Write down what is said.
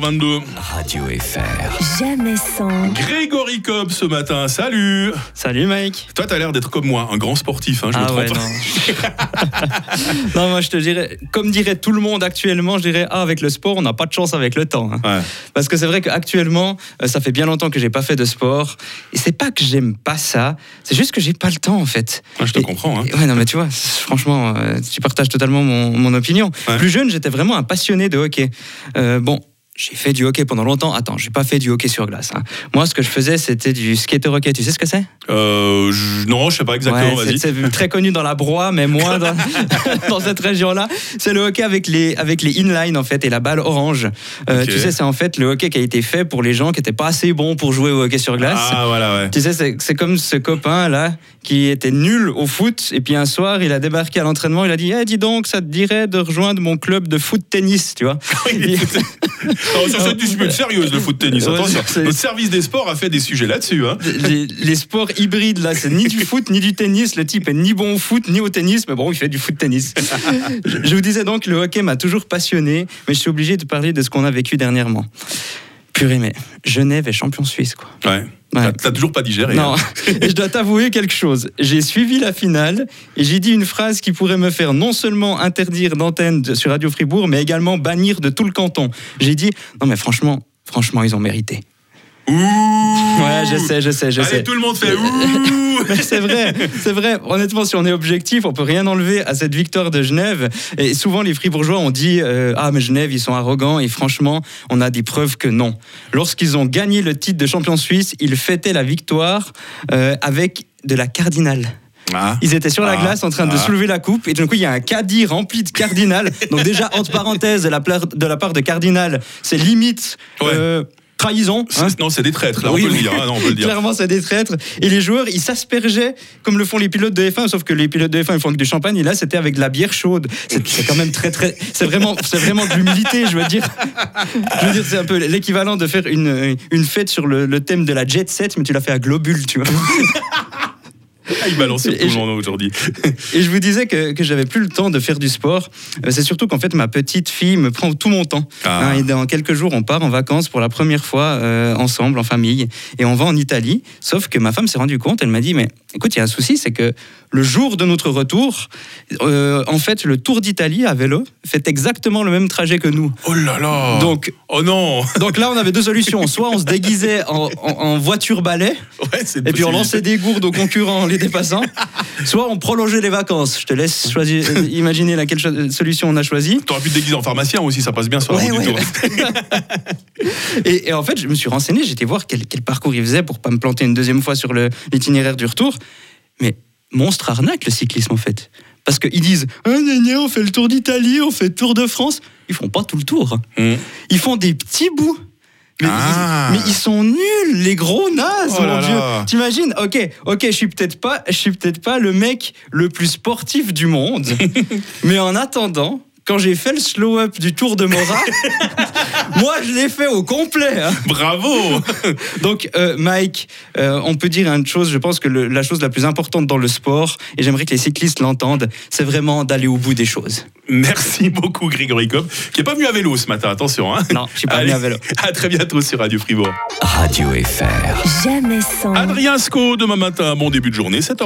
22. Radio FR. Jamais sans. Grégory Cobb ce matin, salut Salut Mike. Toi t'as l'air d'être comme moi, un grand sportif, hein, je me Ah trompe ouais, non. non, moi je te dirais, comme dirait tout le monde actuellement, je dirais, ah, avec le sport, on n'a pas de chance avec le temps. hein. Ouais. Parce que c'est vrai qu'actuellement, euh, ça fait bien longtemps que j'ai pas fait de sport. Et c'est pas que j'aime pas ça, c'est juste que j'ai pas le temps en fait. Ouais, je te Et- comprends. hein. Ouais, non, mais tu vois, franchement, euh, tu partages totalement mon, mon opinion. Ouais. Plus jeune, j'étais vraiment un passionné de hockey. Euh, bon. J'ai fait du hockey pendant longtemps. Attends, j'ai pas fait du hockey sur glace. hein. Moi, ce que je faisais, c'était du skater hockey. Tu sais ce que c'est? Euh, Non, je sais pas exactement, Ouais, c'est très connu dans la broie, mais moins dans, dans cette région-là. C'est le hockey avec les, avec les inline, en fait, et la balle orange. Euh. Tu sais, c'est en fait le hockey qui a été fait pour les gens qui n'étaient pas assez bons pour jouer au hockey sur glace. Ah voilà, ouais. Tu sais, c'est comme ce copain-là qui était nul au foot, et puis un soir, il a débarqué à l'entraînement, il a dit Eh, dis donc, ça te dirait de rejoindre mon club de foot-tennis, tu vois Non, sur cette discipline sérieuse, le foot tennis. Attention, notre service des sports a fait des sujets là-dessus. Hein. les, les sports hybrides, là, c'est ni du foot ni du tennis. Le type est ni bon au foot ni au tennis, mais bon, il fait du foot-tennis. je, je vous disais donc, le hockey m'a toujours passionné, mais je suis obligé de parler de ce qu'on a vécu dernièrement. Purée, mais Genève est champion suisse, quoi. Ouais. T'as- T'as toujours pas digéré. Non, hein. et je dois t'avouer quelque chose. J'ai suivi la finale et j'ai dit une phrase qui pourrait me faire non seulement interdire d'antenne sur Radio Fribourg, mais également bannir de tout le canton. J'ai dit, non mais franchement, franchement, ils ont mérité. Ouh Ouais, je sais, je sais, je Allez, sais. tout le monde fait ouh c'est vrai, c'est vrai. Honnêtement, si on est objectif, on peut rien enlever à cette victoire de Genève. Et souvent, les Fribourgeois ont dit euh, ah mais Genève, ils sont arrogants. Et franchement, on a des preuves que non. Lorsqu'ils ont gagné le titre de champion suisse, ils fêtaient la victoire euh, avec de la cardinale. Ah. Ils étaient sur la Ah, glace en train de ah. soulever la coupe et d'un coup il y a un caddie rempli de cardinal. Donc déjà entre parenthèses de la, pla- de la part de cardinal, c'est limite Ouais. euh, trahison. hein. Non, c'est des traîtres, là, Oui, on peut oui. dire. hein, non, on peut le dire. Clairement, c'est des traîtres. Et les joueurs, ils s'aspergeaient comme le font les pilotes de F1, sauf que les pilotes de F1, ils font que du champagne. Et là, c'était avec de la bière chaude. C'est quand même très, très. C'est vraiment, c'est vraiment de l'humilité, je veux dire. Je veux dire, c'est un peu l'équivalent de faire une, une fête sur le, le thème de la jet set, mais tu l'as fait à globule, tu vois. Ah, il balance sur Et tout le je- monde aujourd'hui. Et je vous disais que, que j'avais plus le temps de faire du sport. Euh, C'est surtout qu'en fait, ma petite fille me prend tout mon temps. Ah. Hein, et dans quelques jours, on part en vacances pour la première fois euh, ensemble, en famille. Et on va en Italie. Sauf que ma femme s'est rendue compte, elle m'a dit, mais écoute, il y a un souci, c'est que le jour de notre retour, euh, en fait, le Tour d'Italie à vélo fait exactement le même trajet que nous. Oh là là Donc, Oh non donc là, on avait deux solutions. Soit on se déguisait en, en- en voiture balai, Ouais, et puis on lançait des gourdes aux concurrents en les dépassant. Soit on prolongeait les vacances. Je te laisse choisir, euh, imaginer laquelle solution on a choisi. T'aurais pu te déguiser en pharmacien aussi, ça passe bien sur la Ouais, route du ouais. tour. Et, et en fait, je me suis renseigné, j'étais voir quel, quel parcours il faisait pour pas me planter une deuxième fois sur l'itinéraire du retour. Mais monstre arnaque le cyclisme en fait. Parce qu'ils disent ah, gna, gna, on fait le tour d'Italie, on fait le tour de France. Ils font pas tout le tour. Hum. Ils font des petits bouts. Mais, Ah. ils, mais ils sont nuls, les gros nazes, Oh mon dieu. T'imagines Ok, ok, je suis peut-être pas, je suis peut-être pas le mec le plus sportif du monde, mais en attendant, quand j'ai fait le slow-up du Tour de Mora, moi je l'ai fait au complet. hein. Bravo Donc, euh, Mike, euh, on peut dire une chose, je pense que le- la chose la plus importante dans le sport, et j'aimerais que les cyclistes l'entendent, c'est vraiment d'aller au bout des choses. Merci beaucoup Grégory Cobb, qui est pas venu à vélo ce matin, attention. Hein. Non, je suis pas Allez, venu à vélo. À très bientôt sur Radio Fribourg. Radio FR. Jamais sans. Adrien Sco, demain matin, bon début de journée, 7h.